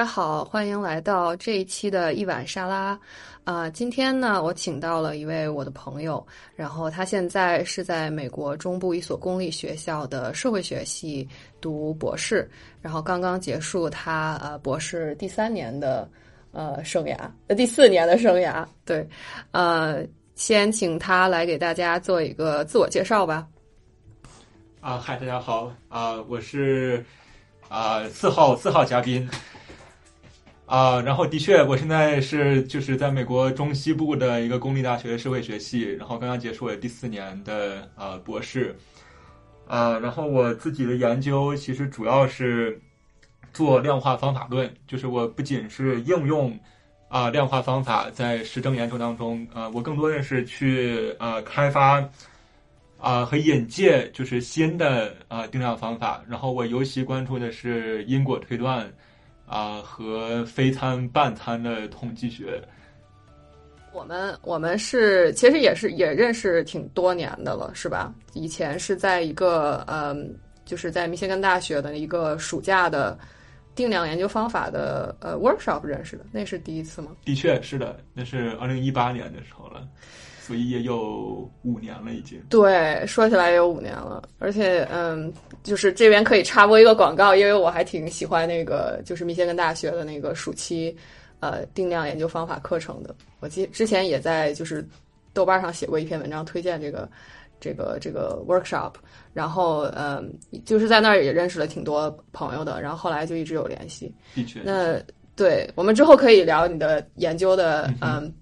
大家好，欢迎来到这一期的一碗沙拉。啊、今天呢，我请到了一位我的朋友，然后他现在是在美国中部一所公立学校的社会学系读博士，然后刚刚结束他呃博士第三年的呃生涯，呃第四年的生涯。对，呃，先请他来给大家做一个自我介绍吧。啊，嗨，大家好啊，我是啊四号四号嘉宾啊，然后的确，我现在是就是在美国中西部的一个公立大学社会学系，然后刚刚结束了第四年的啊博士啊，然后我自己的研究其实主要是做量化方法论，就是我不仅是应用啊量化方法在实证研究当中啊，我更多的是去啊开发。啊、和引介就是新的啊、定量方法，然后我尤其关注的是因果推断啊、和非参半参的统计学。我们我们是其实也是也认识挺多年的了，是吧？以前是在一个嗯，就是在密歇根大学的一个暑假的定量研究方法的呃 workshop 认识的，那是第一次吗？的确是的，那是二零一八年的时候了，所以也有五年了已经。对，说起来也有五年了，而且嗯，就是这边可以插播一个广告，因为我还挺喜欢那个就是密歇根大学的那个暑期呃定量研究方法课程的。我记之前也在就是豆瓣上写过一篇文章推荐这个这个这个 workshop，然后嗯，就是在那儿也认识了挺多朋友的，然后后来就一直有联系。的确，那对我们之后可以聊你的研究的嗯嗯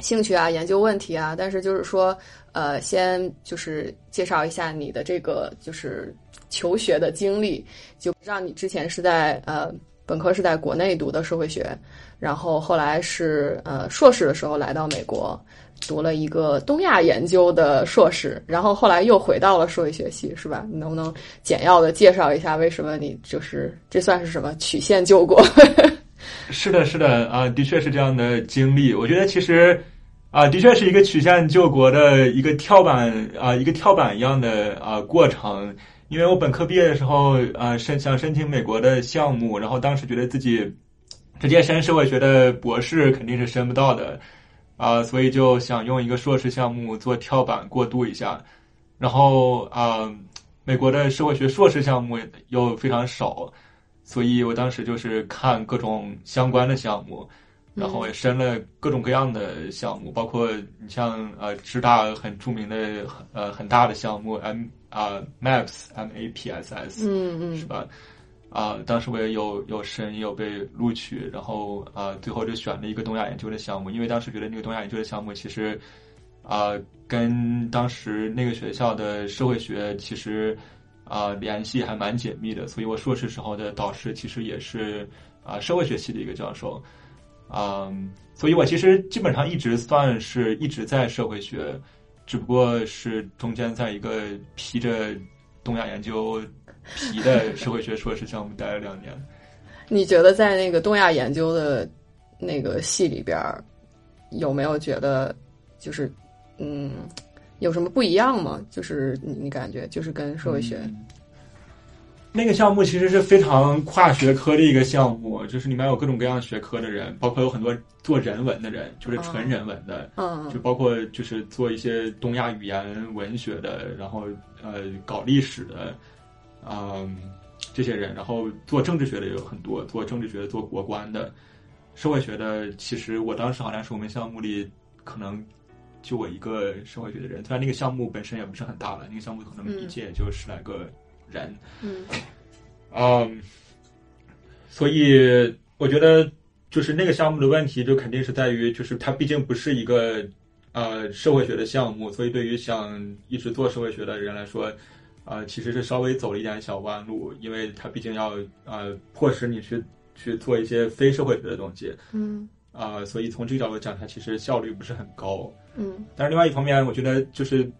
兴趣啊、研究问题啊，但是就是说呃，先就是介绍一下你的这个就是求学的经历，就让你之前是在呃本科是在国内读的社会学，然后后来是呃硕士的时候来到美国。读了一个东亚研究的硕士，然后后来又回到了社会学系，是吧？你能不能简要的介绍一下为什么你就是这算是什么曲线救国？是的，是的啊，的确是这样的经历。我觉得其实啊，的确是一个曲线救国的一个跳板啊，一个跳板一样的啊过程。因为我本科毕业的时候啊，申想申请美国的项目，然后当时觉得自己直接申社会学的博士肯定是申不到的啊，所以就想用一个硕士项目做跳板过渡一下。然后啊，美国的社会学硕士项目又非常少。所以我当时就是看各种相关的项目，然后也申了各种各样的项目，包括你像呃师大很著名的呃很大的项目 M 啊、MAPS M A P S S 嗯嗯是吧？啊、当时我也有有申，也有被录取，然后啊、最后就选了一个东亚研究的项目，因为当时觉得那个东亚研究的项目其实啊、跟当时那个学校的社会学其实啊、联系还蛮紧密的，所以我硕士时候的导师其实也是啊、社会学系的一个教授，啊、所以我其实基本上一直算是一直在社会学，只不过是中间在一个披着东亚研究皮的社会学硕士项目待了两年。你觉得在那个东亚研究的那个系里边，有没有觉得就是嗯有什么不一样吗？就是你你感觉就是跟社会学，嗯。那个项目其实是非常跨学科的一个项目，就是里面有各种各样学科的人，包括有很多做人文的人，就是纯人文的，嗯就包括就是做一些东亚语言文学的，然后呃搞历史的，嗯、这些人，然后做政治学的也有很多，做政治学的、做国关的，社会学的，其实我当时好像是我们项目里可能就我一个社会学的人，虽然那个项目本身也不是很大了，那个项目可能一届也就十来个人，嗯。嗯，所以我觉得就是那个项目的问题，就肯定是在于，就是它毕竟不是一个呃社会学的项目，所以对于想一直做社会学的人来说，呃，其实是稍微走了一点小弯路，因为它毕竟要呃迫使你去去做一些非社会学的东西，嗯。啊、所以从这个角度讲，它其实效率不是很高。嗯但是另外一方面，我觉得就是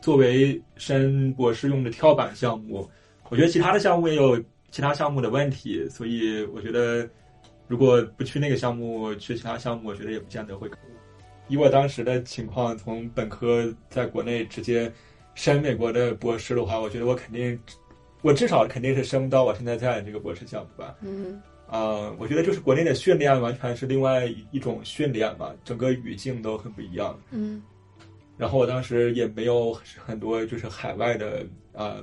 作为申博士用的跳板项目，我觉得其他的项目也有其他项目的问题，所以我觉得如果不去那个项目，去其他项目，我觉得也不见得会。以我当时的情况，从本科在国内直接申美国的博士的话，我觉得我肯定，我至少肯定是申不到我现在在的这个博士项目吧。嗯啊，我觉得就是国内的训练完全是另外一种训练吧，整个语境都很不一样。嗯然后我当时也没有很多就是海外的呃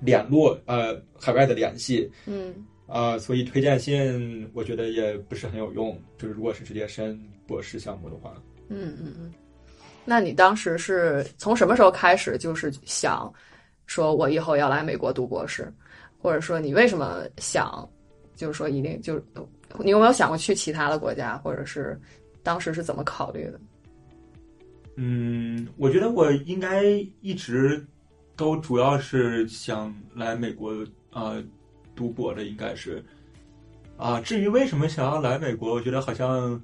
联络呃海外的联系嗯啊、所以推荐信我觉得也不是很有用。就是如果是直接申博士项目的话，嗯嗯嗯。那你当时是从什么时候开始就是想说我以后要来美国读博士，或者说你为什么想就是说一定就你有没有想过去其他的国家，或者是当时是怎么考虑的？嗯，我觉得我应该一直都主要是想来美国呃读博的，应该是啊。至于为什么想要来美国，我觉得好像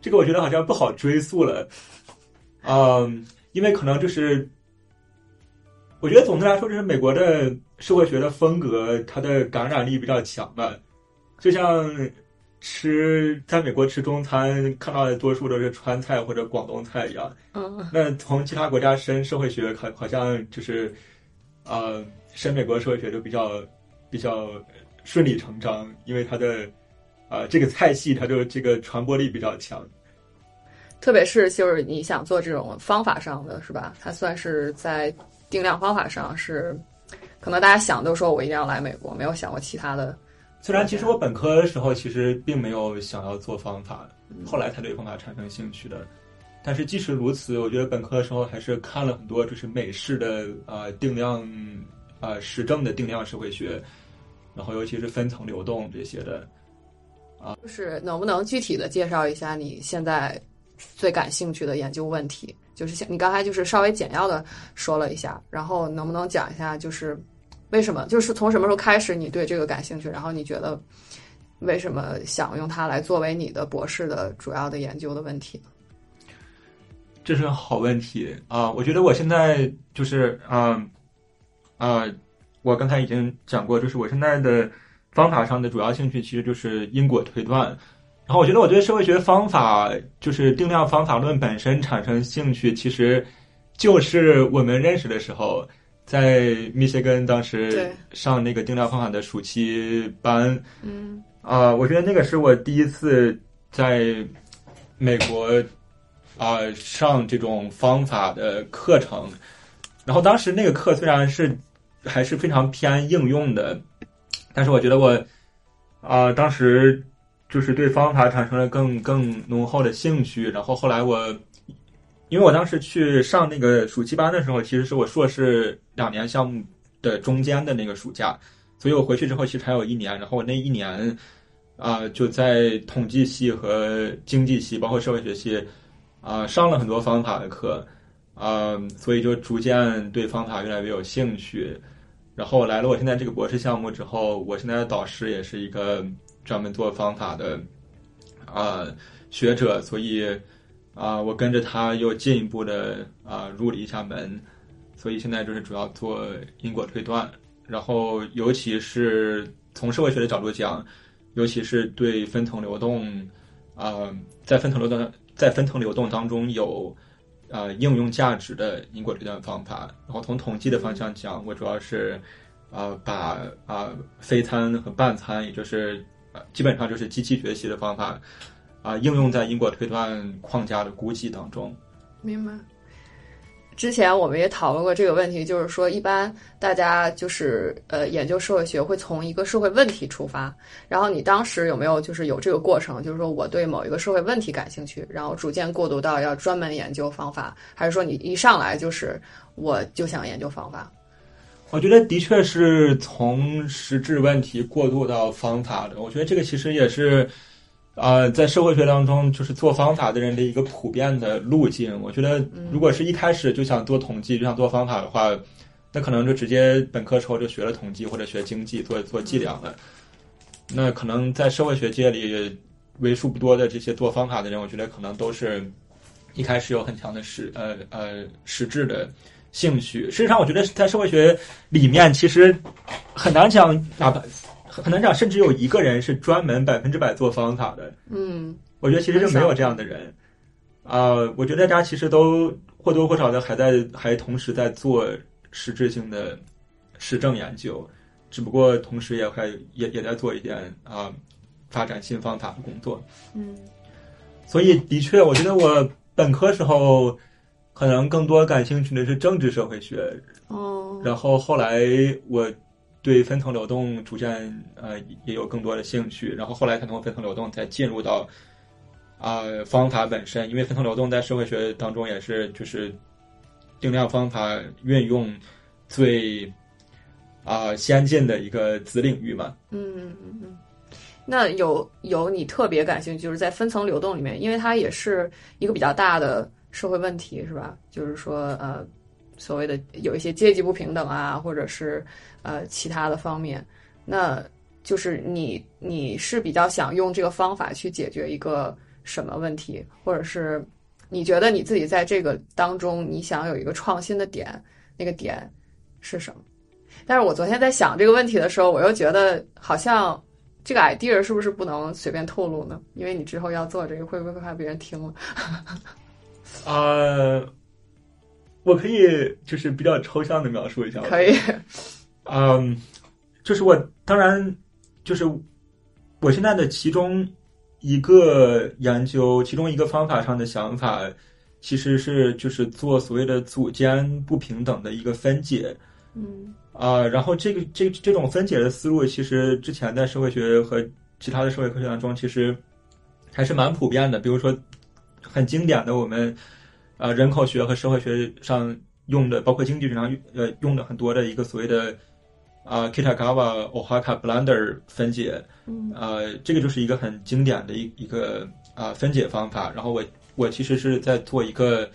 这个我觉得好像不好追溯了，嗯，因为可能就是我觉得总的来说，就是美国的社会学的风格，它的感染力比较强吧，就像。吃在美国吃中餐，看到的多数都是川菜或者广东菜一样。嗯那从其他国家申社会学，好好像就是，呃，申美国社会学就比较比较顺理成章，因为它的啊、这个菜系它就这个传播力比较强。特别是就是你想做这种方法上的是吧？它算是在定量方法上是，可能大家想都说我一定要来美国，没有想过其他的。虽然其实我本科的时候其实并没有想要做方法，后来才对方法产生兴趣的。但是即使如此，我觉得本科的时候还是看了很多就是美式的呃定量呃实证的定量社会学，然后尤其是分层流动这些的。啊就是能不能具体的介绍一下你现在最感兴趣的研究问题？就是像你刚才就是稍微简要的说了一下，然后能不能讲一下就是为什么？就是从什么时候开始你对这个感兴趣？然后你觉得为什么想用它来作为你的博士的主要的研究的问题？这是个好问题啊、我觉得我现在就是啊啊、我刚才已经讲过，就是我现在的方法上的主要兴趣其实就是因果推断。然后我觉得我对社会学方法，就是定量方法论本身产生兴趣，其实就是我们认识的时候，在密歇根当时上那个定量方法的暑期班，嗯。啊、我觉得那个是我第一次在美国啊、上这种方法的课程，然后当时那个课虽然是还是非常偏应用的，但是我觉得我啊、当时就是对方法产生了更更浓厚的兴趣，然后后来我。因为我当时去上那个暑期班的时候，其实是我硕士两年项目的中间的那个暑假，所以我回去之后其实还有一年，然后我那一年啊、就在统计系和经济系，包括社会学系啊、上了很多方法的课啊、所以就逐渐对方法越来越有兴趣。然后来了我现在这个博士项目之后，我现在的导师也是一个专门做方法的啊、学者，所以啊、我跟着他又进一步的啊、入了一下门，所以现在就是主要做因果推断，然后尤其是从社会学的角度讲，尤其是对分层流动，啊、在分层流动在分层流动当中有呃应用价值的因果推断方法。然后从统计的方向讲，我主要是呃把啊、非参和半参，也就是基本上就是机器学习的方法啊、应用在因果推断框架的估计当中。明白。之前我们也讨论过这个问题，就是说，一般大家就是呃研究社会学会从一个社会问题出发，然后你当时有没有就是有这个过程，就是说我对某一个社会问题感兴趣，然后逐渐过渡到要专门研究方法，还是说你一上来就是我就想研究方法？我觉得的确是从实质问题过渡到方法的。我觉得这个其实也是，呃，在社会学当中，就是做方法的人的一个普遍的路径。我觉得，如果是一开始就想做统计，就想做方法的话，那可能就直接本科时候就学了统计或者学经济，做做计量了。那可能在社会学界里，为数不多的这些做方法的人，我觉得可能都是一开始有很强的实呃呃实质的。兴趣。事实上，我觉得在社会学里面，其实很难讲，哪怕很难讲，甚至有一个人是专门百分之百做方法的。嗯我觉得其实就没有这样的人。啊、我觉得大家其实都或多或少的还在还同时在做实质性的实证研究。只不过同时也还也也在做一点啊、发展新方法的工作。嗯所以的确，我觉得我本科时候可能更多感兴趣的是政治社会学，哦然后后来我对分层流动逐渐呃也有更多的兴趣，然后后来才通过分层流动才进入到啊、方法本身，因为分层流动在社会学当中也是就是定量方法运用最啊、先进的一个子领域嘛。嗯嗯嗯嗯。那有有你特别感兴趣，就是在分层流动里面，因为它也是一个比较大的社会问题，是吧？就是说，呃，所谓的有一些阶级不平等啊，或者是呃其他的方面，那就是你你是比较想用这个方法去解决一个什么问题，或者是你觉得你自己在这个当中你想有一个创新的点，那个点是什么？但是我昨天在想这个问题的时候，我又觉得好像这个 idea 是不是不能随便透露呢？因为你之后要做这个，会不会怕别人听了？啊、我可以就是比较抽象的描述一下。可以，嗯，就是我当然就是我现在的其中一个研究，其中一个方法上的想法，其实是就是做所谓的组间不平等的一个分解。嗯啊、然后这个这这种分解的思路，其实之前在社会学和其他的社会科学当中，其实还是蛮普遍的。比如说，很经典的我们呃人口学和社会学上用的，包括经济学上呃用的很多的一个所谓的啊、Kitagawa Ohaka Blender 分解，嗯呃，这个就是一个很经典的一一个啊、分解方法。然后我我其实是在做一个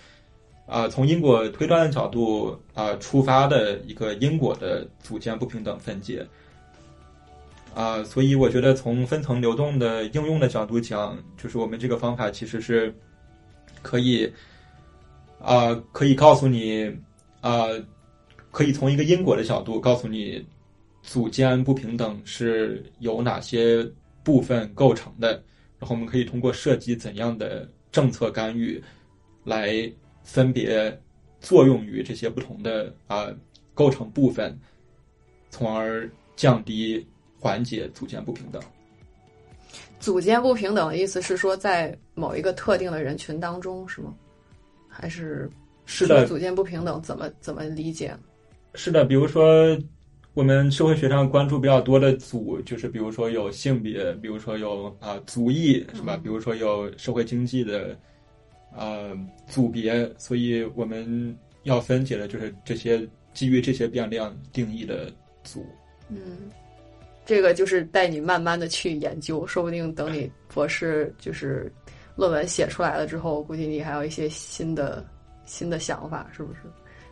啊、从因果推断的角度啊、出发的一个因果的组件不平等分解。啊、所以我觉得从分层流动的应用的角度讲，就是我们这个方法其实是可以啊、可以告诉你啊、可以从一个因果的角度告诉你组间不平等是由哪些部分构成的，然后我们可以通过设计怎样的政策干预来分别作用于这些不同的啊、构成部分，从而降低缓解组间不平等。组间不平等的意思是说，在某一个特定的人群当中，是吗？还是是的，组间不平等怎么怎么理解？是的，比如说我们社会学上关注比较多的组，就是比如说有性别，比如说有啊、族裔，是吧？比如说有社会经济的呃组别，所以我们要分解的就是这些基于这些变量定义的组。嗯，这个就是带你慢慢的去研究，说不定等你博士就是论文写出来了之后，估计你还有一些新的新的想法，是不是？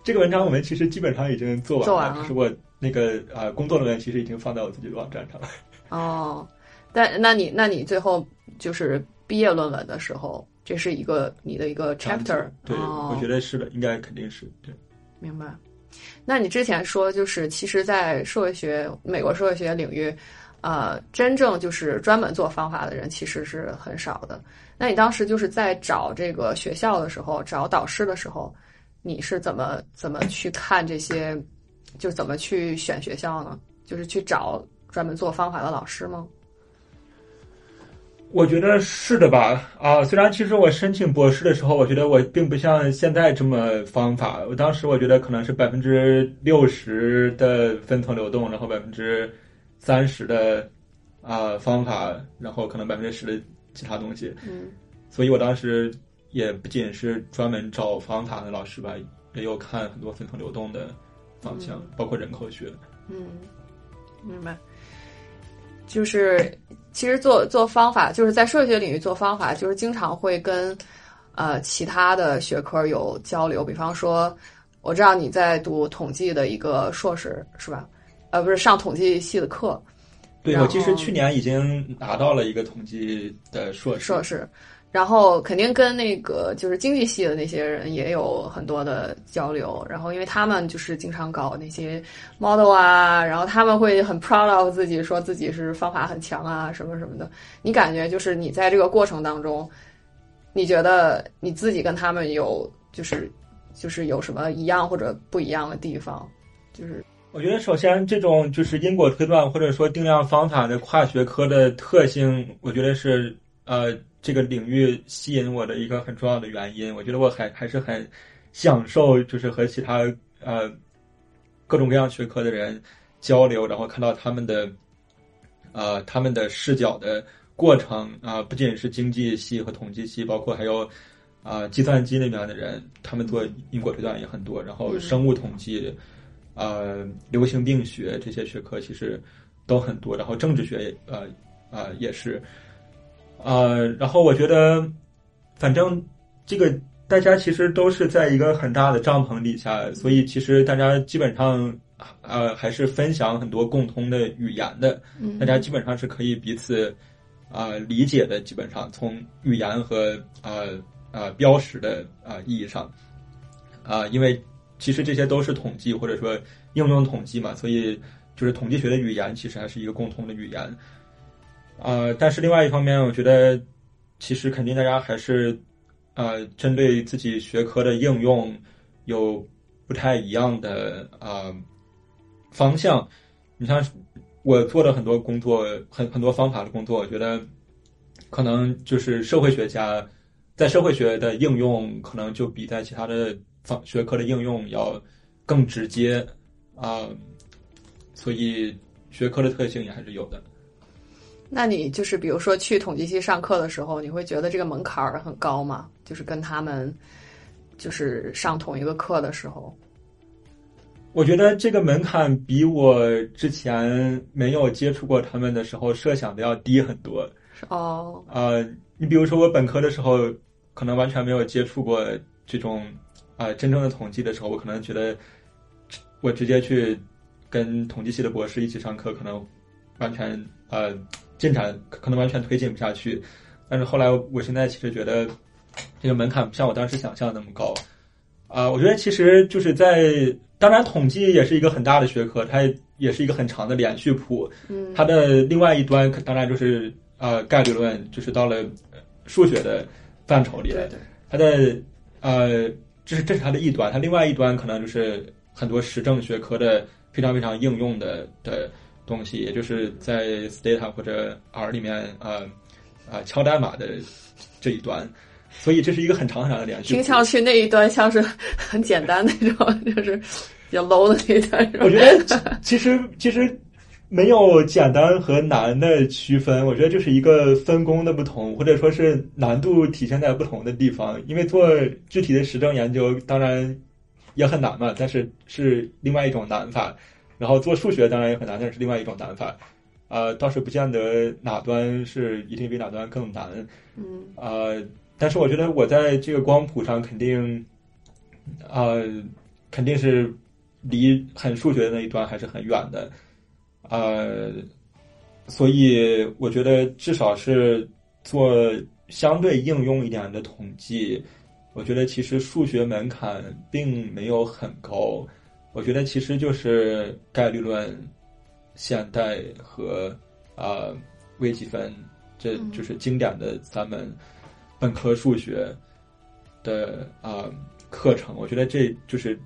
这个文章我们其实基本上已经做完了，做完了只是我那个呃工作论文其实已经放在我自己的网站上了。哦，但那你那你最后就是毕业论文的时候，这是一个你的一个 chapter，对，哦、我觉得是的，应该肯定是对。明白。那你之前说，就是其实，在社会学、美国社会学领域，呃，真正就是专门做方法的人其实是很少的。那你当时就是在找这个学校的时候，找导师的时候，你是怎么怎么去看这些，就怎么去选学校呢？就是去找专门做方法的老师吗？我觉得是的吧，啊，虽然其实我申请博士的时候，我觉得我并不像现在这么方法。我当时我觉得可能是百分之六十的分层流动，然后百分之三十的啊、方法，然后可能百分之十的其他东西。嗯所以我当时也不仅是专门找方法的老师吧，也有看很多分层流动的方向，包括人口学。嗯，明白。就是其实做做方法，就是在社会学领域做方法，就是经常会跟呃其他的学科有交流。比方说，我知道你在读统计的一个硕士是吧？呃，不是上统计系的课，对我其实去年已经拿到了一个统计的硕士。硕士，然后肯定跟那个就是经济系的那些人也有很多的交流。然后因为他们就是经常搞那些 model 啊，然后他们会很 proud of 自己，说自己是方法很强啊，什么什么的。你感觉就是你在这个过程当中，你觉得你自己跟他们有就是就是有什么一样或者不一样的地方？就是我觉得首先这种就是因果推断或者说定量方法的跨学科的特性，我觉得是呃这个领域吸引我的一个很重要的原因。我觉得我还还是很享受，就是和其他呃各种各样学科的人交流，然后看到他们的呃他们的视角的过程啊、不仅是经济系和统计系，包括还有啊、计算机那边的人，他们做因果推断也很多，然后生物统计。呃，流行病学这些学科其实都很多，然后政治学也呃呃也是，呃，然后我觉得，反正这个大家其实都是在一个很大的帐篷底下，所以其实大家基本上呃还是分享很多共通的语言的，嗯大家基本上是可以彼此啊、呃理解的，基本上从语言和呃呃标识的啊、呃意义上啊、因为。其实这些都是统计或者说应用统计嘛，所以就是统计学的语言其实还是一个共通的语言。呃，但是另外一方面，我觉得其实肯定大家还是呃针对自己学科的应用有不太一样的呃方向。你像我做的很多工作，很很多方法的工作，我觉得可能就是社会学家在社会学的应用，可能就比在其他的。方学科的应用要更直接啊、所以学科的特性也还是有的。那你就是比如说去统计系上课的时候，你会觉得这个门槛儿很高吗？就是跟他们就是上同一个课的时候，我觉得这个门槛比我之前没有接触过他们的时候设想的要低很多。哦，呃，你比如说我本科的时候，可能完全没有接触过这种啊、呃、真正的统计的时候，我可能觉得我直接去跟统计系的博士一起上课，可能完全呃进展可能完全推进不下去。但是后来，我现在其实觉得这个门槛不像我当时想象的那么高。啊、我觉得其实就是在，当然统计也是一个很大的学科，它也是一个很长的连续谱。嗯，它的另外一端当然就是呃概率论，就是到了数学的范畴里了。对对，它的呃，这是这是它的一端，它另外一端可能就是很多实证学科的非常非常应用的的东西，也就是在 Stata 或者 R 里面呃呃敲代码的这一端。所以这是一个很长很长的连续。听上去那一端像是很简单那种，就是 比较 low 的那一段。我觉得其实其实没有简单和难的区分，我觉得就是一个分工的不同，或者说是难度体现在不同的地方。因为做具体的实证研究当然也很难嘛，但是是另外一种难法。然后做数学当然也很难，但是是另外一种难法。呃，倒是不见得哪端是一定比哪端更难。嗯，呃。但是我觉得我在这个光谱上肯定，呃，肯定是离很数学的那一端还是很远的，呃，所以我觉得至少是做相对应用一点的统计，我觉得其实数学门槛并没有很高，我觉得其实就是概率论、现代和呃微积分，这就是经典的三门。本科数学的啊、呃、课程，我觉得这就是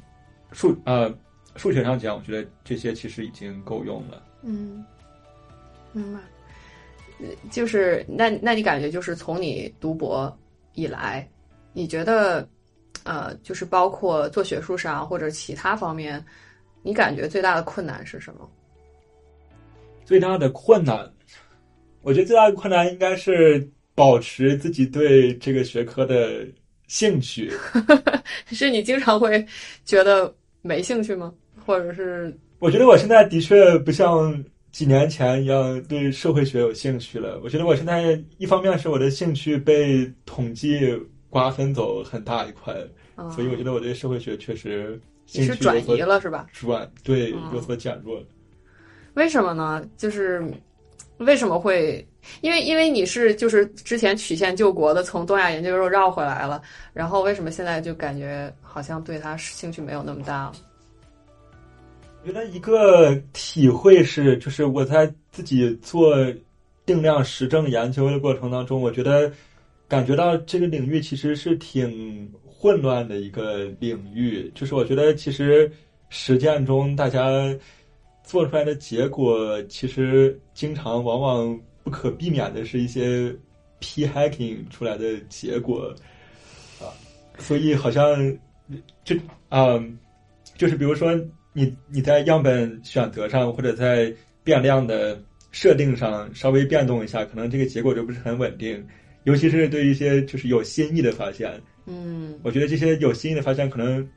数啊、呃、数学上讲，我觉得这些其实已经够用了。嗯，明白。就是那那你感觉就是从你读博以来，你觉得呃，就是包括做学术上或者其他方面，你感觉最大的困难是什么？最大的困难，我觉得最大的困难应该是。保持自己对这个学科的兴趣，是你经常会觉得没兴趣吗？或者是？我觉得我现在的确不像几年前一样对社会学有兴趣了。我觉得我现在一方面是我的兴趣被统计瓜分走很大一块，嗯、所以我觉得我对社会学确实兴趣是转移了，是吧？转对嗯有所减弱。为什么呢？就是为什么会？因为因为你是就是之前曲线救国的，从东亚研究又绕回来了，然后为什么现在就感觉好像对他兴趣没有那么大了？我觉得一个体会是，就是我在自己做定量实证研究的过程当中，我觉得感觉到这个领域其实是挺混乱的一个领域。就是我觉得其实实践中大家做出来的结果，其实经常往往不可避免的是一些 p hacking 出来的结果啊，所以好像这啊，就是比如说你你在样本选择上或者在变量的设定上稍微变动一下，可能这个结果就不是很稳定，尤其是对于一些就是有新意的发现。嗯我觉得这些有新意的发现，可能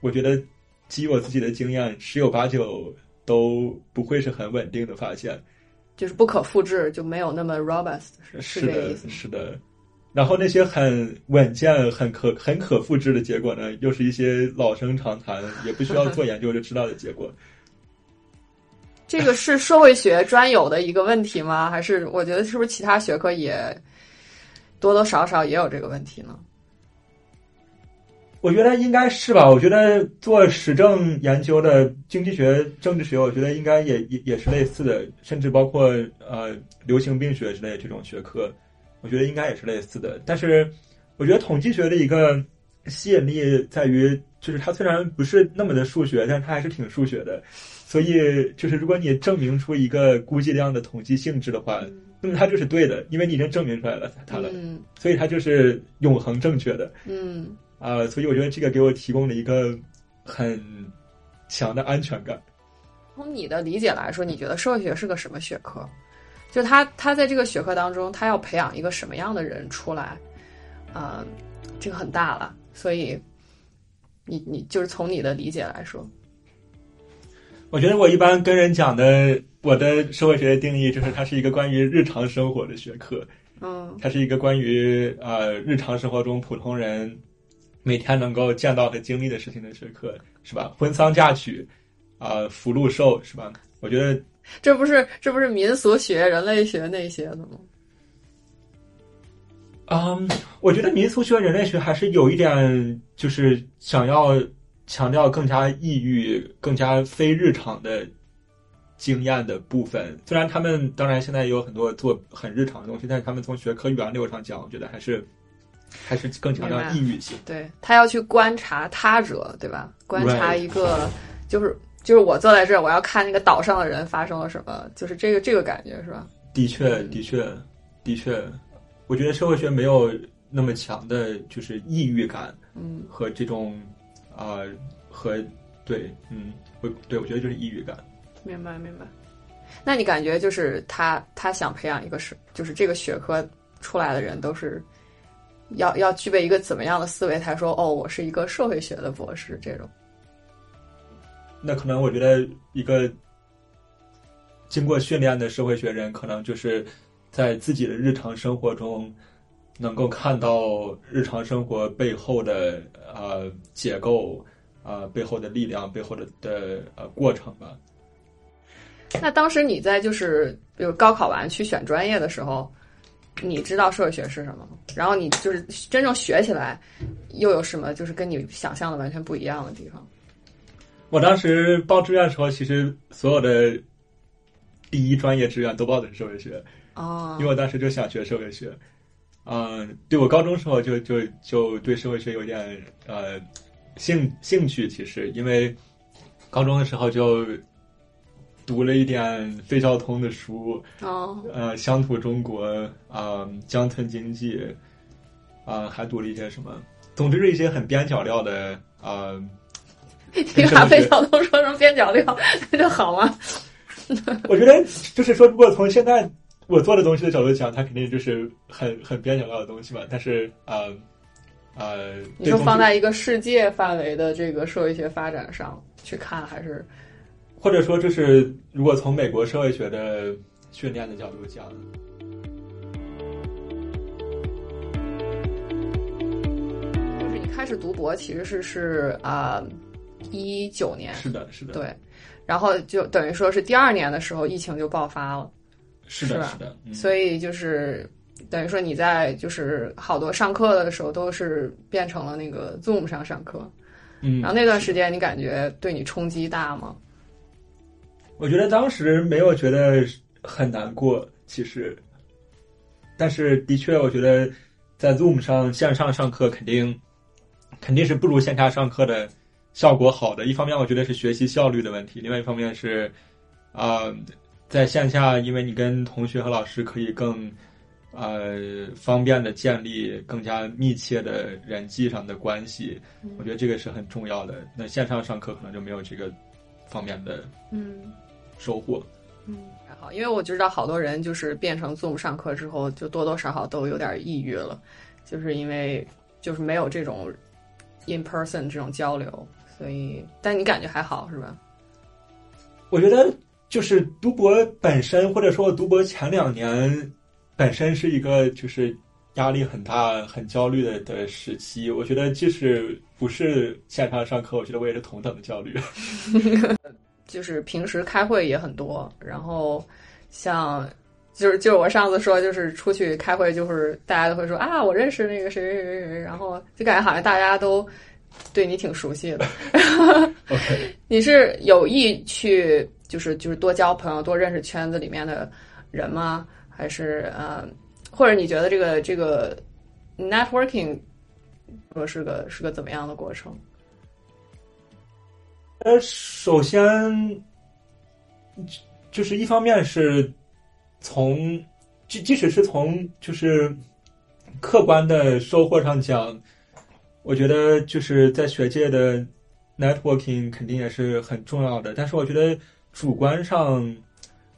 我觉得基于我自己的经验，十有八九都不会是很稳定的发现。就是不可复制，就没有那么 robust，是是的，这个意思？是的。然后那些很稳健、很可很可复制的结果呢，又是一些老生常谈，也不需要做研究就知道的结果。这个是社会学专有的一个问题吗？还是我觉得是不是其他学科也多多少少也有这个问题呢？我觉得应该是吧。我觉得做实证研究的经济学、政治学，我觉得应该也也也是类似的，甚至包括呃流行病学之类这种学科，我觉得应该也是类似的。但是，我觉得统计学的一个吸引力在于，就是它虽然不是那么的数学，但是它还是挺数学的。所以，就是如果你证明出一个估计量的统计性质的话，那么它就是对的，因为你已经证明出来了它了，嗯所以它就是永恒正确的。嗯啊、所以我觉得这个给我提供了一个很强的安全感。从你的理解来说，你觉得社会学是个什么学科？就他他在这个学科当中，他要培养一个什么样的人出来？呃，这个很大了，所以你你就是从你的理解来说，我觉得我一般跟人讲的，我的社会学的定义就是它是一个关于日常生活的学科，嗯它是一个关于呃日常生活中普通人每天能够见到和经历的事情的学科，是吧？婚丧嫁娶，啊、福禄寿，是吧？我觉得这不是这不是民俗学、人类学那些的吗？嗯，我觉得民俗学、人类学还是有一点，就是想要强调更加抑郁、更加非日常的经验的部分。虽然他们当然现在也有很多做很日常的东西，但是他们从学科源流上讲，我觉得还是还是更强调抑郁性。对他要去观察他者，对吧？观察一个，就是就是我坐在这儿，我要看那个岛上的人发生了什么，就是这个这个感觉是吧？的确，的确，的确，我觉得社会学没有那么强的，就是抑郁感嗯和这种啊、和对，嗯，我对我觉得就是抑郁感。明白明白。那你感觉就是他他想培养一个是就是这个学科出来的人都是要要具备一个怎么样的思维才说哦我是一个社会学的博士这种那可能我觉得一个经过训练的社会学人，可能就是在自己的日常生活中能够看到日常生活背后的呃结构啊、呃背后的力量、背后的的呃过程吧。那当时你在就是比如高考完去选专业的时候，你知道社会学是什么吗？然后你就是真正学起来，又有什么就是跟你想象的完全不一样的地方？我当时报志愿的时候，其实所有的第一专业志愿都报的是社会学。哦因为我当时就想学社会学，嗯、对我高中时候就就就对社会学有点呃兴兴趣，其实因为高中的时候就读了一点费孝通的书，哦，呃，乡土中国啊、乡村经济啊、还读了一些什么，总之是一些很边角料的啊、你把费孝通说成边角料，那就好吗？我觉得就是说，如果从现在我做的东西的角度讲，它肯定就是很很边角料的东西嘛。但是呃呃，你说放在一个世界范围的这个社会学发展上去看，还是或者说就是如果从美国社会学的训练的角度讲，就是一开始读博其实是是啊一九年。是的，是的，对，然后就等于说是第二年的时候疫情就爆发了，是的，是的，嗯、所以就是等于说你在就是好多上课的时候都是变成了那个 Zoom 上上课，嗯，然后那段时间你感觉对你冲击大吗？我觉得当时没有觉得很难过，其实，但是的确，我觉得在 Zoom 上线上上课肯定肯定是不如线下上课的效果好的。一方面，我觉得是学习效率的问题；，另外一方面是，啊，在线下，因为你跟同学和老师可以更呃方便的建立更加密切的人际上的关系，我觉得这个是很重要的。那线上上课可能就没有这个方面的嗯收获。嗯，还好，因为我知道好多人就是变成 Zoom 上课之后，就多多少少都有点抑郁了，就是因为就是没有这种 in person 这种交流，所以但你感觉还好是吧？我觉得就是读博本身，或者说我读博前两年本身是一个就是压力很大、很焦虑的的时期。我觉得即使不是线上上课，我觉得我也是同等的焦虑。就是平时开会也很多，然后像就是就是我上次说，就是出去开会，就是大家都会说啊，我认识那个谁谁谁谁，然后就感觉好像大家都对你挺熟悉的。OK，你是有意去就是就是多交朋友，多认识圈子里面的人吗？还是呃，或者你觉得这个这个 networking 说是个是个怎么样的过程？呃，首先就是一方面是从即即使是从就是客观的收获上讲，我觉得就是在学界的 networking 肯定也是很重要的。但是我觉得主观上，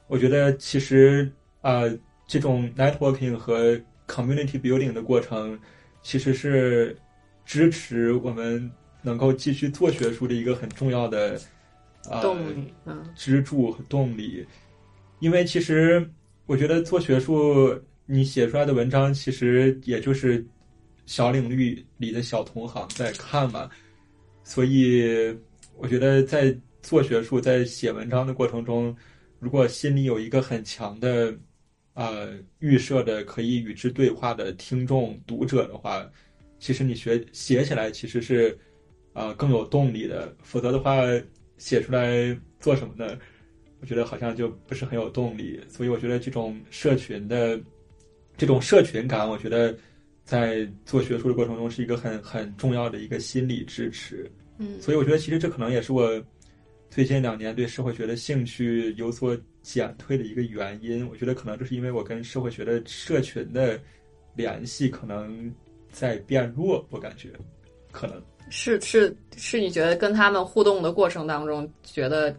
我觉得其实啊、呃这种 networking 和 community building 的过程，其实是支持我们能够继续做学术的一个很重要的呃动力，嗯支柱和动力。因为其实我觉得做学术，你写出来的文章其实也就是小领域里的小同行在看嘛，所以我觉得在做学术、在写文章的过程中，如果心里有一个很强的呃预设的可以与之对话的听众、读者的话，其实你学写起来其实是呃更有动力的。否则的话，写出来做什么呢？我觉得好像就不是很有动力。所以我觉得这种社群的这种社群感，我觉得在做学术的过程中是一个很很重要的一个心理支持。嗯所以我觉得其实这可能也是我最近两年对社会学的兴趣有所减退的一个原因。我觉得可能就是因为我跟社会学的社群的联系可能在变弱，我感觉可能。是是是，你觉得跟他们互动的过程当中，觉得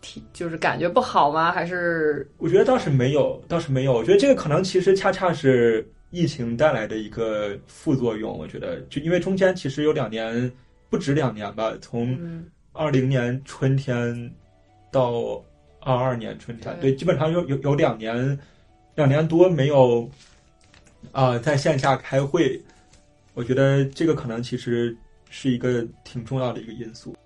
体就是感觉不好吗？还是我觉得倒是没有，倒是没有。我觉得这个可能其实恰恰是疫情带来的一个副作用。我觉得，就因为中间其实有两年，不止两年吧，从嗯二零年春天到二二年春天，对对，基本上有有有两年，两年多没有啊、在线下开会。我觉得这个可能其实是一个挺重要的一个因素。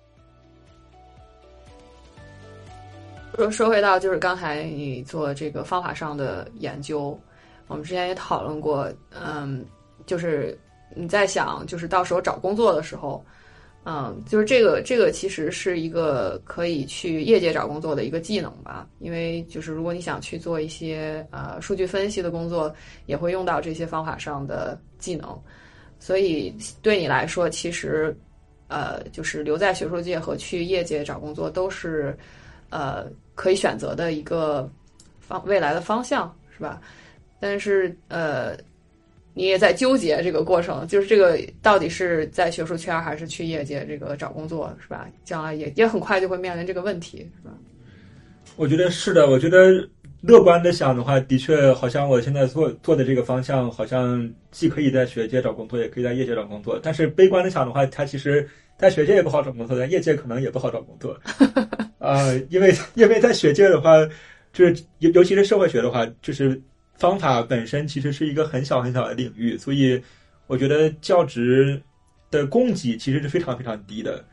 说说回到就是刚才你做这个方法上的研究，我们之前也讨论过，嗯，就是你在想，就是到时候找工作的时候，嗯，就是这个这个其实是一个可以去业界找工作的一个技能吧，因为就是如果你想去做一些呃数据分析的工作，也会用到这些方法上的技能，所以对你来说，其实呃就是留在学术界和去业界找工作都是。呃，可以选择的一个方未来的方向是吧？但是呃，你也在纠结这个过程，就是这个到底是在学术圈还是去业界这个找工作是吧？将来也也很快就会面临这个问题是吧？我觉得是的，我觉得乐观的想的话，的确好像我现在做做的这个方向，好像既可以在学界找工作，也可以在业界找工作。但是悲观的想的话，它其实在学界也不好找工作，在业界可能也不好找工作。呃，因为因为在学界的话，就是尤尤其是社会学的话，就是方法本身其实是一个很小很小的领域，所以我觉得教职的供给其实是非常非常低的。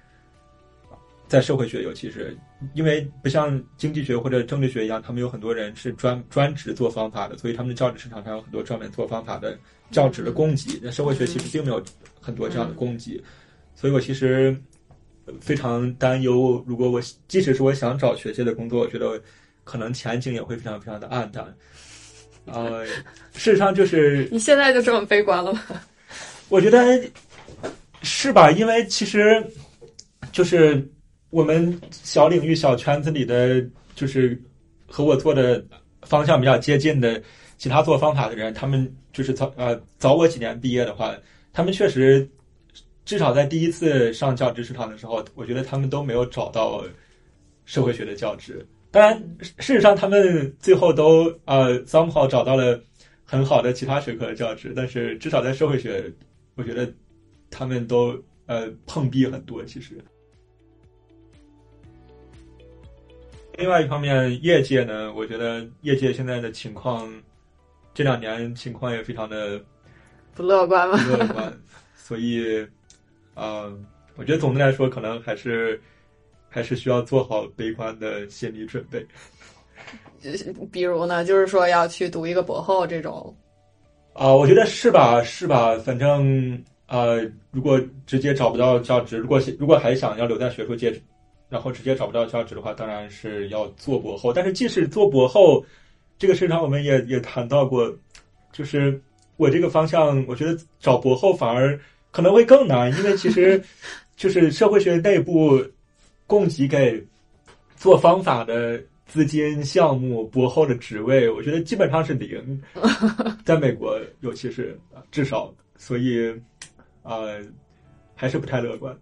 在社会学，尤其是因为不像经济学或者政治学一样，他们有很多人是专专职做方法的，所以他们的教职市场上有很多专门做方法的教职的供给。那社会学其实并没有很多这样的供给，所以我其实非常担忧，如果我即使是我想找学界的工作，我觉得可能前景也会非常非常的暗淡。呃，事实上就是你现在就这么悲观了吗？我觉得是吧？因为其实就是我们小领域、小圈子里的，就是和我做的方向比较接近的其他做方法的人，他们就是早呃早我几年毕业的话，他们确实至少在第一次上教职市场的时候，我觉得他们都没有找到社会学的教职。当然，事实上他们最后都呃 somehow 找到了很好的其他学科的教职，但是至少在社会学，我觉得他们都呃碰壁很多。其实，另外一方面，业界呢，我觉得业界现在的情况这两年情况也非常的不乐观吗？不乐观，所以，呃，我觉得总的来说，可能还是还是需要做好悲观的心理准备。比如呢，就是说要去读一个博后这种。啊，我觉得是吧？是吧？反正呃，如果直接找不到教职，如果如果还想要留在学术界，然后直接找不到教职的话，当然是要做博后。但是即使做博后，这个市场我们也也谈到过，就是我这个方向，我觉得找博后反而可能会更难，因为其实 就是社会学内部供给给做方法的。资金、项目、博后的职位，我觉得基本上是零，在美国尤其是至少，所以呃还是不太乐观。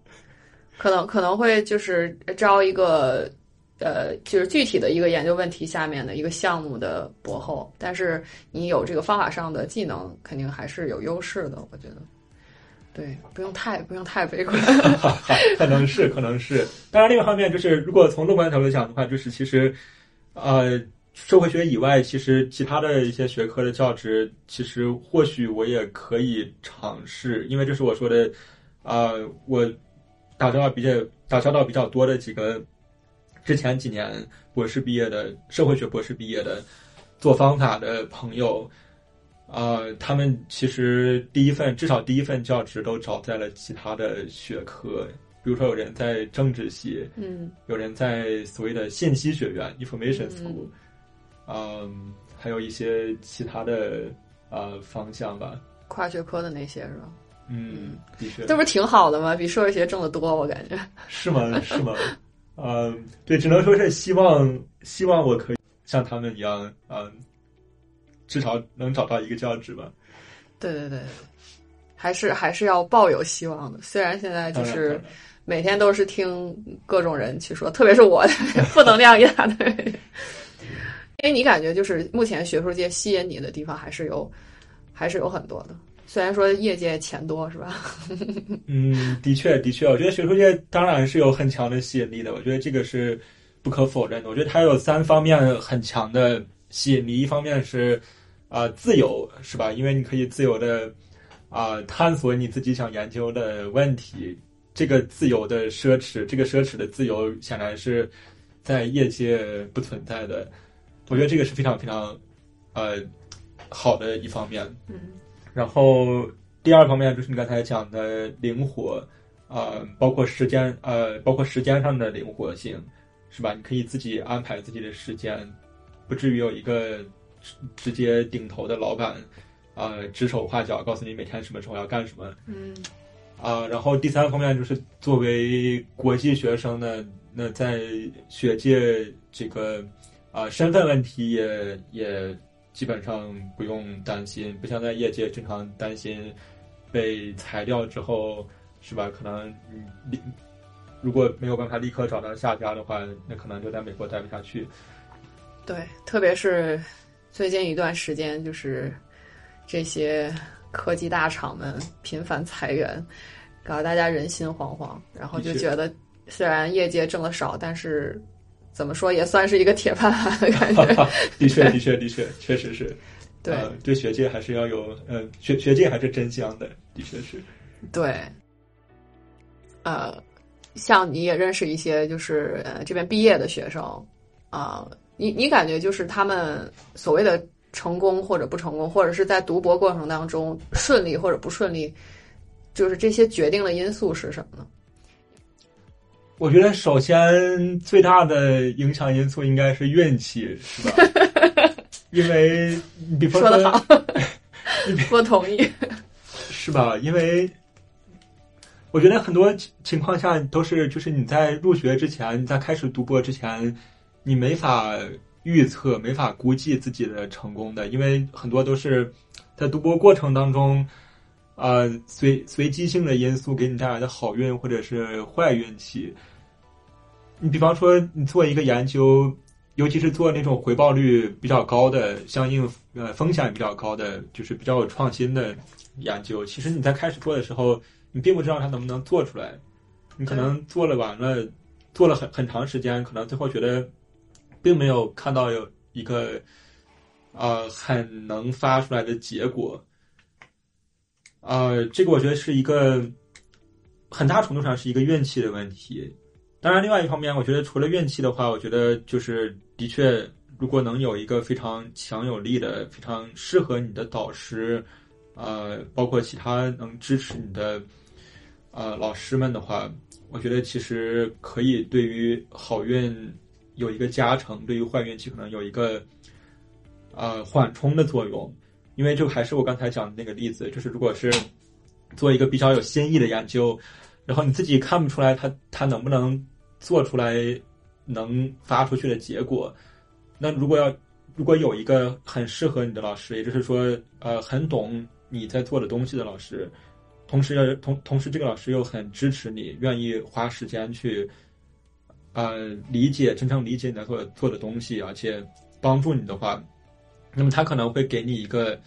可能可能会就是招一个呃，就是具体的一个研究问题下面的一个项目的博后，但是你有这个方法上的技能，肯定还是有优势的。我觉得，对，不用太不用太悲观。可能是，可能是。当然，另一方面就是，如果从乐观的角度讲的话，就是其实。呃，社会学以外，其实其他的一些学科的教职，其实或许我也可以尝试，因为这是我说的，啊，我打交道比较打交道比较多的几个之前几年博士毕业的社会学博士毕业的做方法的朋友，啊，他们其实第一份至少第一份教职都找在了其他的学科。比如说，有人在政治系，嗯，有人在所谓的信息学院 （information school），嗯，还有一些其他的呃方向吧，跨学科的那些是吧？嗯，的确，这不是挺好的吗？比社会学挣得多，我感觉是吗？是吗？嗯，对，只能说是希望，希望我可以像他们一样，嗯，至少能找到一个教职吧。对对对，还是还是要抱有希望的，虽然现在就是。每天都是听各种人去说，特别是我负 能量一大堆。因为你感觉就是目前学术界吸引你的地方还是有，还是有很多的。虽然说业界钱多，是吧？嗯，的确，的确，我觉得学术界当然是有很强的吸引力的。我觉得这个是不可否认的。我觉得它有三方面很强的吸引力：一方面是啊自由，是吧？因为你可以自由的啊探索你自己想研究的问题。这个自由的奢侈，这个奢侈的自由显然是在业界不存在的。我觉得这个是非常非常呃好的一方面。嗯。然后第二方面就是你刚才讲的灵活，呃，包括时间，呃，包括时间上的灵活性，是吧？你可以自己安排自己的时间，不至于有一个直接顶头的老板，呃，指手画脚，告诉你每天什么时候要干什么。嗯。啊，然后第三方面就是作为国际学生呢，那在学界这个啊身份问题也也基本上不用担心，不像在业界经常担心被裁掉之后是吧？可能立如果没有办法立刻找到下家的话，那可能就在美国待不下去。对，特别是最近一段时间，就是这些。科技大厂们频繁裁员，搞得大家人心惶惶。然后就觉得，虽然业界挣的少，但是怎么说也算是一个铁饭碗的感觉。的确，的确，的确，确实是。对，对学界还是要有，呃，学学界还是真香的，的确是。对。呃，像你也认识一些，就是呃这边毕业的学生啊，你你感觉就是他们所谓的。成功或者不成功，或者是在读博过程当中顺利或者不顺利，就是这些决定的因素是什么呢？我觉得首先最大的影响因素应该是运气，是吧？因为你说的好，我同意，是吧？因为我觉得很多情况下都是，就是你在入学之前，你在开始读博之前，你没法预测、没法估计自己的成功的，因为很多都是在读博过程当中，呃，随随机性的因素给你带来的好运或者是坏运气。你比方说，你做一个研究。尤其是做那种回报率比较高的、相应呃风险比较高的，就是比较有创新的研究。其实你在开始做的时候，你并不知道它能不能做出来。你可能做了完了，做了很很长时间，可能最后觉得并没有看到有一个呃很能发出来的结果。呃，这个我觉得是一个很大程度上是一个运气的问题。当然，另外一方面，我觉得除了运气的话，我觉得就是的确，如果能有一个非常强有力的、非常适合你的导师，呃，包括其他能支持你的呃老师们的话，我觉得其实可以对于好运有一个加成，对于坏运气可能有一个呃缓冲的作用。因为这个还是我刚才讲的那个例子，就是如果是做一个比较有新意的研究。然后你自己看不出来他他能不能做出来能发出去的结果，那如果要如果有一个很适合你的老师，也就是说呃很懂你在做的东西的老师，同时要同同时这个老师又很支持你，愿意花时间去呃理解真正理解你在做做的东西，而且帮助你的话，那么他可能会给你一个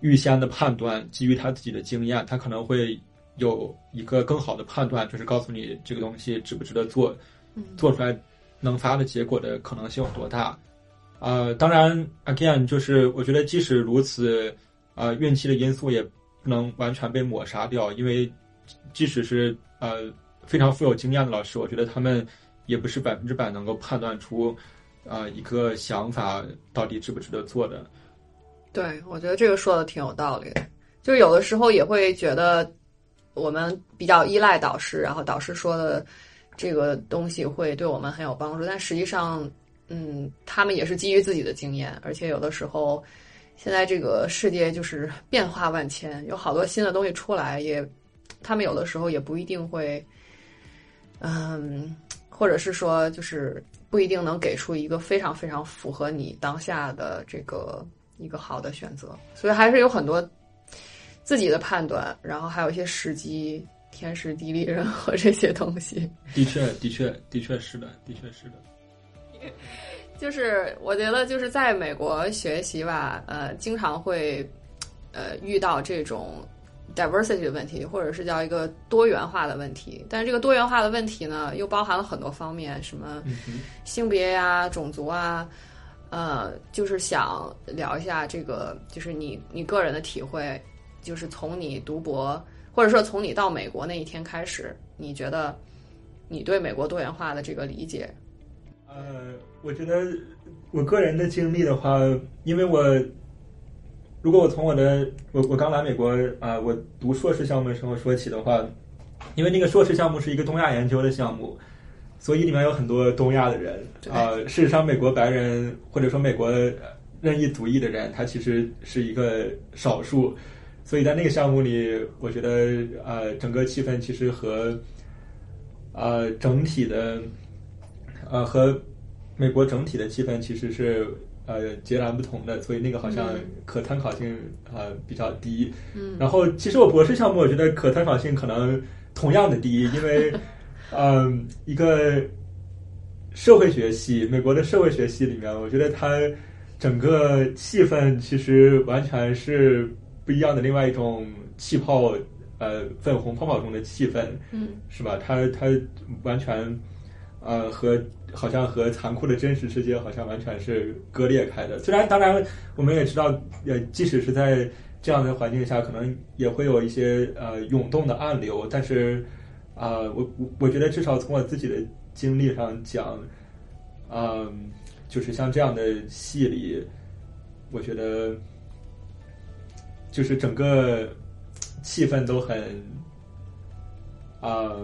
预先的判断，基于他自己的经验，他可能会。有一个更好的判断，就是告诉你这个东西值不值得做，做出来能发的结果的可能性有多大。呃，当然，again，就是我觉得即使如此，呃，运气的因素也不能完全被抹杀掉，因为即使是呃非常富有经验的老师，我觉得他们也不是百分之百能够判断出啊一个想法到底值不值得做的。对，我觉得这个说的挺有道理的，就是有的时候也会觉得。我们比较依赖导师，然后导师说的这个东西会对我们很有帮助。但实际上，嗯，他们也是基于自己的经验，而且有的时候，现在这个世界就是变化万千，有好多新的东西出来，也他们有的时候也不一定会，嗯，或者是说，就是不一定能给出一个非常非常符合你当下的这个一个好的选择，所以还是有很多。自己的判断，然后还有一些时机、天时地利人和这些东西。的确，的确，的确是的，的确是的。就是我觉得，就是在美国学习吧，呃，经常会呃遇到这种 diversity 的问题，或者是叫一个多元化的问题。但是这个多元化的问题呢，又包含了很多方面，什么性别呀、种族啊，呃，就是想聊一下这个，就是你你个人的体会。就是从你读博，或者说从你到美国那一天开始，你觉得你对美国多元化的这个理解？呃，我觉得我个人的经历的话，因为我如果我从我的我我刚来美国啊，我读硕士项目的时候说起的话，因为那个硕士项目是一个东亚研究的项目，所以里面有很多东亚的人啊。事实上，美国白人或者说美国任意族裔的人，他其实是一个少数。所以在那个项目里，我觉得呃，整个气氛其实和呃整体的呃和美国整体的气氛其实是呃截然不同的。所以那个好像可参考性呃比较低。嗯。然后其实我博士项目，我觉得可参考性可能同样的低，因为嗯，一个社会学系，美国的社会学系里面，我觉得它整个气氛其实完全是。不一样的另外一种气泡，呃，粉红泡泡中的气氛，嗯，是吧？它它完全，呃，和好像和残酷的真实世界好像完全是割裂开的。虽然当然我们也知道，呃，即使是在这样的环境下，可能也会有一些呃涌动的暗流，但是啊，我我我觉得至少从我自己的经历上讲，嗯，就是像这样的戏里，我觉得。就是整个气氛都很啊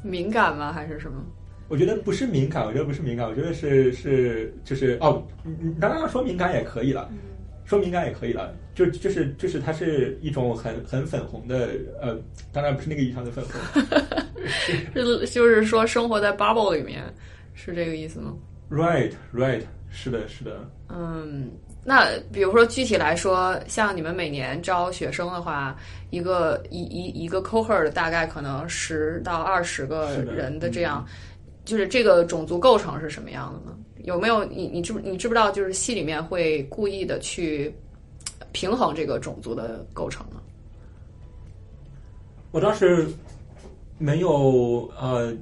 敏感吗？还是什么？我觉得不是敏感，我觉得不是敏感，我觉得是是就是哦，你当然说敏感也可以了。说敏感也可以了，就就是就是它是一种很很粉红的，呃，当然不是那个意义上的粉红，是就是说生活在 bubble 里面，是这个意思吗？Right, right，是的，是的。嗯，那比如说具体来说，像你们每年招学生的话，一个一一一个 cohort 大概可能十到二十个人的这样，就是这个种族构成是什么样的呢？有没有你你知不你知不知道，就是戏里面会故意的去平衡这个种族的构成呢？我当时没有呃，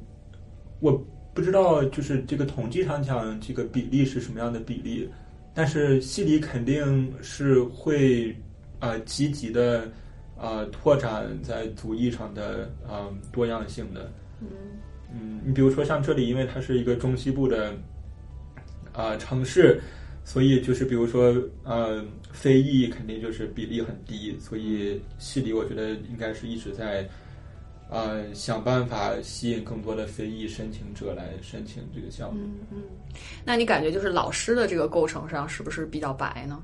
我不知道就是这个统计上讲这个比例是什么样的比例，但是戏里肯定是会呃积极的呃拓展在族裔上的呃多样性的。嗯嗯，你比如说像这里，因为它是一个中西部的啊、呃城市，所以就是比如说呃非裔肯定就是比例很低，所以系里我觉得应该是一直在呃想办法吸引更多的非裔申请者来申请这个项目。嗯嗯，那你感觉就是老师的这个构成上是不是比较白呢？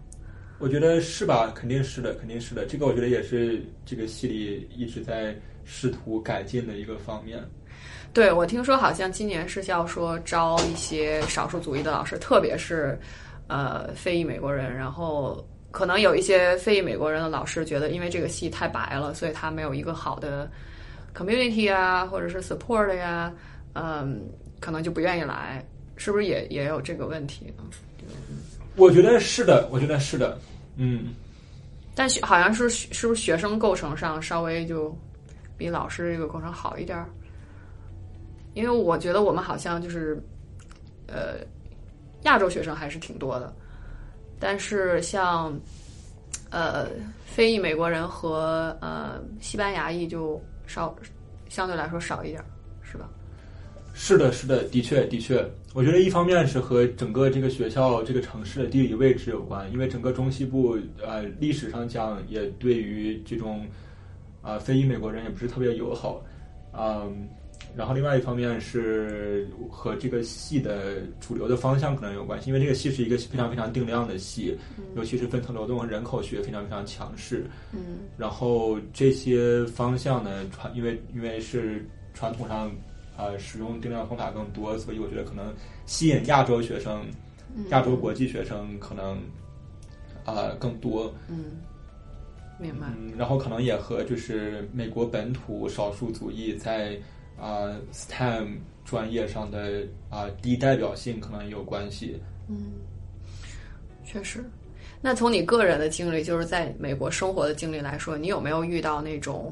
我觉得是吧？肯定是的，肯定是的。这个我觉得也是这个系里一直在试图改进的一个方面。对，我听说好像今年是要说招一些少数族裔的老师，特别是呃非裔美国人，然后可能有一些非裔美国人的老师觉得，因为这个戏太白了，所以他没有一个好的 community 啊，或者是 support 呀，嗯，可能就不愿意来，是不是也也有这个问题呢？我觉得是的，我觉得是的。嗯，但学好像是是不是学生构成上稍微就比老师这个构成好一点儿？因为我觉得我们好像就是，呃，亚洲学生还是挺多的，但是像呃非裔美国人和呃西班牙裔就少相对来说少一点，是吧？是的，是的，的确，的确，我觉得一方面是和整个这个学校、这个城市的地理位置有关，因为整个中西部，呃，历史上讲也对于这种，啊、非裔美国人也不是特别友好，嗯，然后另外一方面是和这个系的主流的方向可能有关系，因为这个系是一个非常非常定量的系，尤其是分层流动和人口学非常非常强势，嗯。然后这些方向呢，传因为因为是传统上呃使用定量方法更多，所以我觉得可能吸引亚洲学生、亚洲国际学生可能呃更多，嗯，明白。嗯，然后可能也和就是美国本土少数族裔在啊、呃 STEM 专业上的啊、低代表性可能也有关系。嗯，确实。那从你个人的经历，就是在美国生活的经历来说，你有没有遇到那种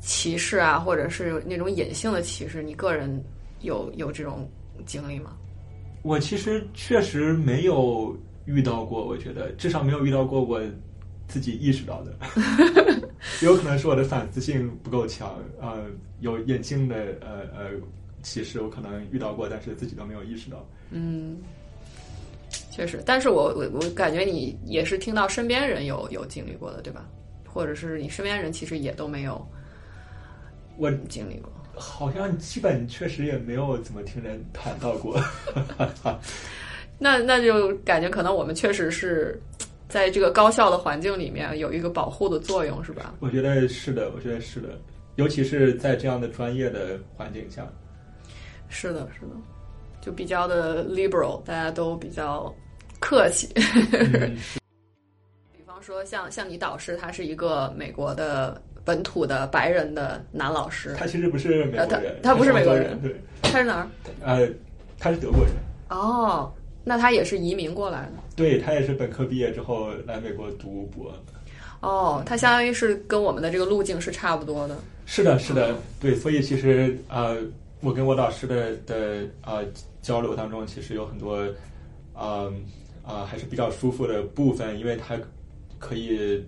歧视啊，或者是那种隐性的歧视？你个人有有这种经历吗？我其实确实没有遇到过，我觉得至少没有遇到过我自己意识到的，有可能是我的反思性不够强，呃，有隐性的呃呃歧视，我可能遇到过，但是自己都没有意识到。嗯，确实。但是我我我感觉你也是听到身边人有有经历过的，对吧？或者是你身边人其实也都没有我经历过。好像基本确实也没有怎么听人谈到过。那那就感觉可能我们确实是在这个高校的环境里面有一个保护的作用，是吧？我觉得是的，我觉得是的，尤其是在这样的专业的环境下。是的，是的，就比较的 liberal，大家都比较客气。嗯 比方说像像你导师，他是一个美国的本土的白人的男老师，他其实不是美国人，呃他他不是美国人人，对，他是哪儿？呃，他是德国人。哦，那他也是移民过来的。对他也是本科毕业之后来美国读博。哦，他相当于是跟我们的这个路径是差不多的。是的，是的，对，所以其实呃，我跟我导师的的呃交流当中，其实有很多呃啊、还是比较舒服的部分，因为他可以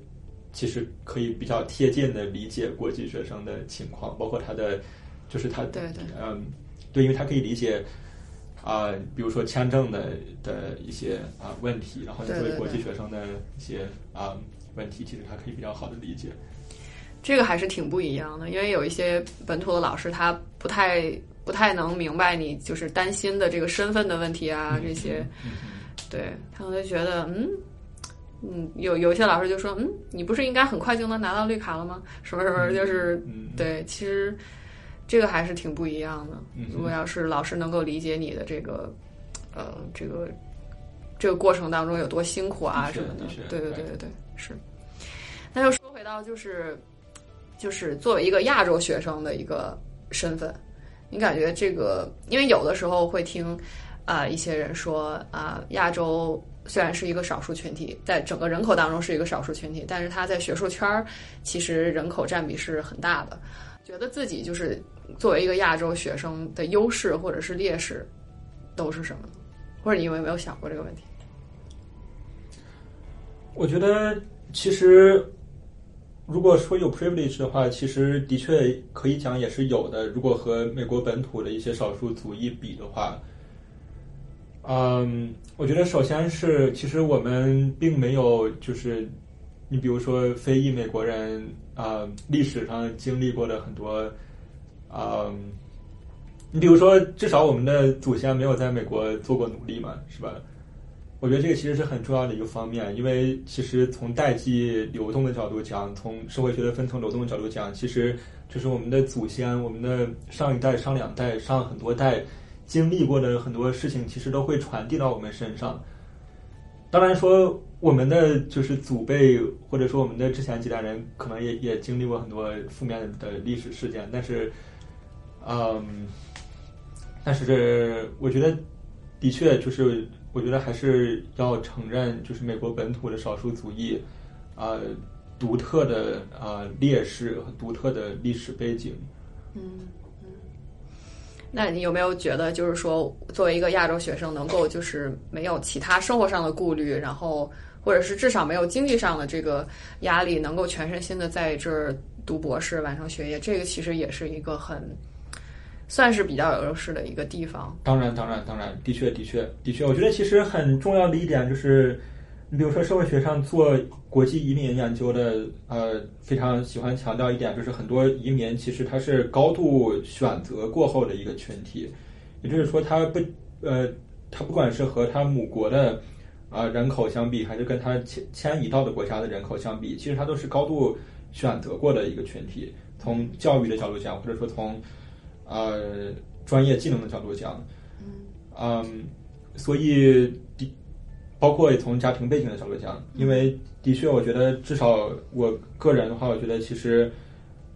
其实可以比较贴近的理解国际学生的情况，包括他的就是他对对嗯对，因为他可以理解。啊、比如说签证的的一些啊、问题，然后你作为国际学生的一些啊、问题，其实他可以比较好的理解。这个还是挺不一样的，因为有一些本土的老师，他不太不太能明白你就是担心的这个身份的问题啊，这些，嗯对他们就觉得，嗯，嗯，有有一些老师就说，嗯，你不是应该很快就能拿到绿卡了吗？什么什么，就是嗯，对，其实这个还是挺不一样的。嗯如果要是老师能够理解你的这个，呃，这个这个过程当中有多辛苦啊什么的对对对对对，是。那又说回到就是就是作为一个亚洲学生的一个身份，你感觉这个，因为有的时候会听啊、一些人说啊、亚洲虽然是一个少数群体，在整个人口当中是一个少数群体，但是他在学术圈儿其实人口占比是很大的。觉得自己就是作为一个亚洲学生的优势或者是劣势都是什么？或者你有没有想过这个问题？我觉得其实如果说有 privilege 的话，其实的确可以讲也是有的。如果和美国本土的一些少数族裔比的话，嗯，我觉得首先是其实我们并没有就是你比如说非裔美国人啊、历史上经历过的很多啊、你比如说至少我们的祖先没有在美国做过努力嘛，是吧？我觉得这个其实是很重要的一个方面，因为其实从代际流动的角度讲，从社会学的分层流动的角度讲，其实就是我们的祖先、我们的上一代、上两代、上很多代经历过的很多事情，其实都会传递到我们身上。当然说，我们的就是祖辈或者说我们的之前几代人，可能也也经历过很多负面的历史事件，但是，嗯，但是这我觉得的确就是。我觉得还是要承认，就是美国本土的少数族裔，呃，独特的呃劣势和独特的历史背景。嗯嗯。那你有没有觉得，就是说，作为一个亚洲学生，能够就是没有其他生活上的顾虑，然后或者是至少没有经济上的这个压力，能够全身心的在这儿读博士、完成学业，这个其实也是一个很。算是比较有优势的一个地方。当然，当然，当然，的确，的确，的确，我觉得其实很重要的一点就是，你比如说社会学上做国际移民研究的，呃，非常喜欢强调一点，就是很多移民其实他是高度选择过后的一个群体，也就是说，他不，呃，他不管是和他母国的啊、人口相比，还是跟他迁迁移到的国家的人口相比，其实他都是高度选择过的一个群体。从教育的角度讲，或者说从呃，专业技能的角度讲，嗯，所以的，包括从家庭背景的角度讲，因为的确，我觉得至少我个人的话，我觉得其实，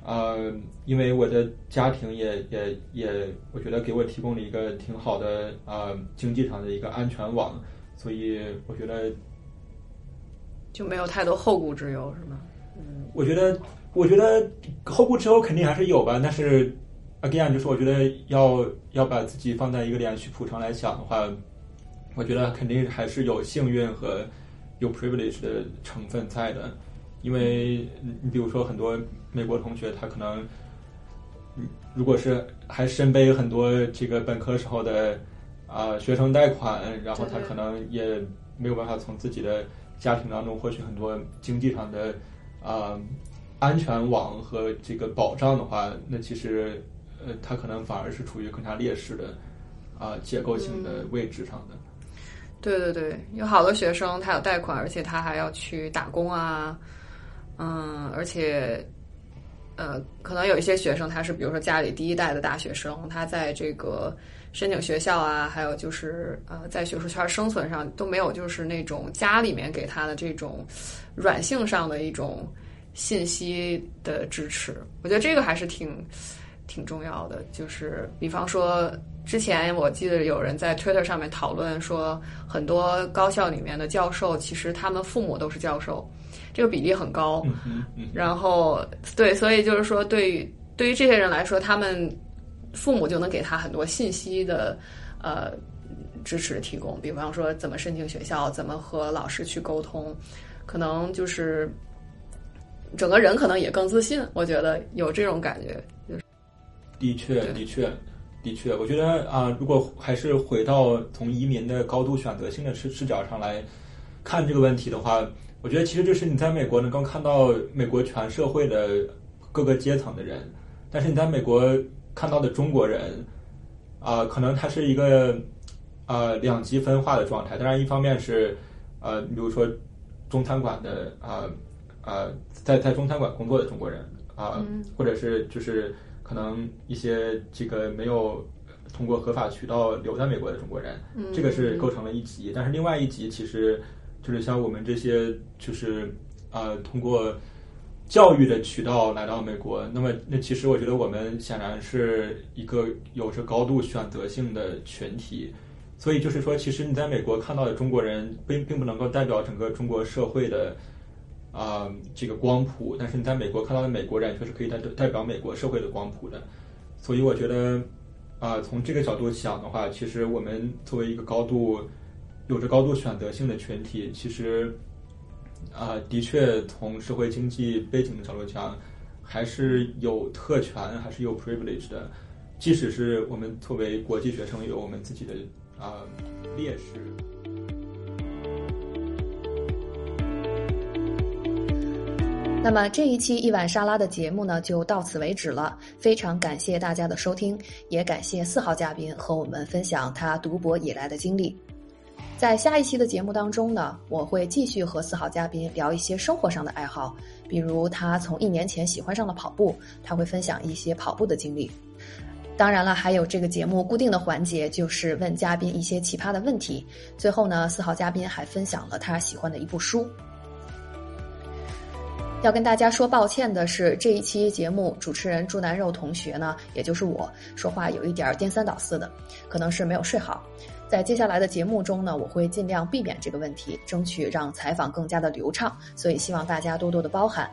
呃，因为我的家庭也也也，我觉得给我提供了一个挺好的呃经济上的一个安全网，所以我觉得就没有太多后顾之忧，是吗？嗯，我觉得，我觉得后顾之忧肯定还是有吧，但是。again，就是我觉得要要把自己放在一个连续谱上来想的话，我觉得肯定还是有幸运和有 privilege 的成分在的，因为你比如说很多美国同学，他可能，如果是还身背很多这个本科时候的啊、呃、学生贷款，然后他可能也没有办法从自己的家庭当中获取很多经济上的啊、呃、安全网和这个保障的话，那其实。呃，他可能反而是处于更加劣势的啊、呃、结构性的位置上的。对对对，有好多学生他有贷款，而且他还要去打工啊，嗯，而且呃，可能有一些学生他是比如说家里第一代的大学生，他在这个申请学校啊，还有就是呃，在学术圈生存上都没有就是那种家里面给他的这种软性上的一种信息的支持。我觉得这个还是挺。挺重要的，就是比方说，之前我记得有人在 Twitter 上面讨论说，很多高校里面的教授其实他们父母都是教授，这个比例很高。然后，对，所以就是说，对于对于这些人来说，他们父母就能给他很多信息的呃支持提供，比方说怎么申请学校，怎么和老师去沟通，可能就是整个人可能也更自信。我觉得有这种感觉，就是。的确，的确，的确，我觉得啊，如果还是回到从移民的高度选择性的视视角上来看这个问题的话，我觉得其实就是你在美国能够看到美国全社会的各个阶层的人，但是你在美国看到的中国人啊，可能他是一个呃两极分化的状态。当然，一方面是呃，比如说中餐馆的啊啊，在在中餐馆工作的中国人啊，或者是就是可能一些这个没有通过合法渠道留在美国的中国人，这个是构成了一级。但是另外一级其实就是像我们这些就是呃通过。教育的渠道来到美国，那么那其实我觉得我们显然是一个有着高度选择性的群体，所以就是说，其实你在美国看到的中国人并并不能够代表整个中国社会的啊这个光谱，但是你在美国看到的美国人却是可以代表代表美国社会的光谱的，所以我觉得啊从这个角度想的话，其实我们作为一个高度有着高度选择性的群体，其实。啊，的确，从社会经济背景的角度讲，还是有特权，还是有 privilege 的。即使是我们作为国际学生，有我们自己的啊劣势。那么这一期一碗沙拉的节目呢，就到此为止了。非常感谢大家的收听，也感谢四号嘉宾和我们分享他读博以来的经历。在下一期的节目当中呢，我会继续和四号嘉宾聊一些生活上的爱好，比如他从一年前喜欢上了跑步，他会分享一些跑步的经历。当然了，还有这个节目固定的环节，就是问嘉宾一些奇葩的问题。最后呢，四号嘉宾还分享了他喜欢的一部书。要跟大家说抱歉的是，这一期节目主持人猪腩肉同学呢，也就是我说话有一点颠三倒四的，可能是没有睡好。在接下来的节目中呢，我会尽量避免这个问题，争取让采访更加的流畅，所以希望大家多多的包涵。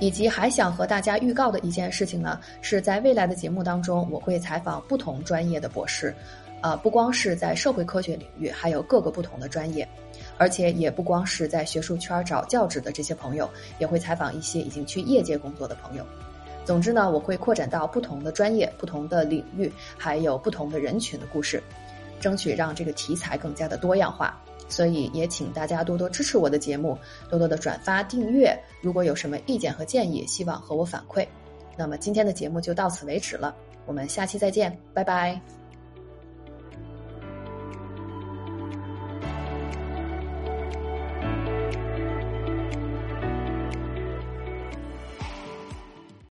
以及还想和大家预告的一件事情呢，是在未来的节目当中，我会采访不同专业的博士，呃，不光是在社会科学领域，还有各个不同的专业，而且也不光是在学术圈找教职的这些朋友，也会采访一些已经去业界工作的朋友。总之呢，我会扩展到不同的专业、不同的领域，还有不同的人群的故事。争取让这个题材更加的多样化，所以也请大家多多支持我的节目，多多的转发订阅。如果有什么意见和建议，希望和我反馈。那么今天的节目就到此为止了，我们下期再见，拜拜。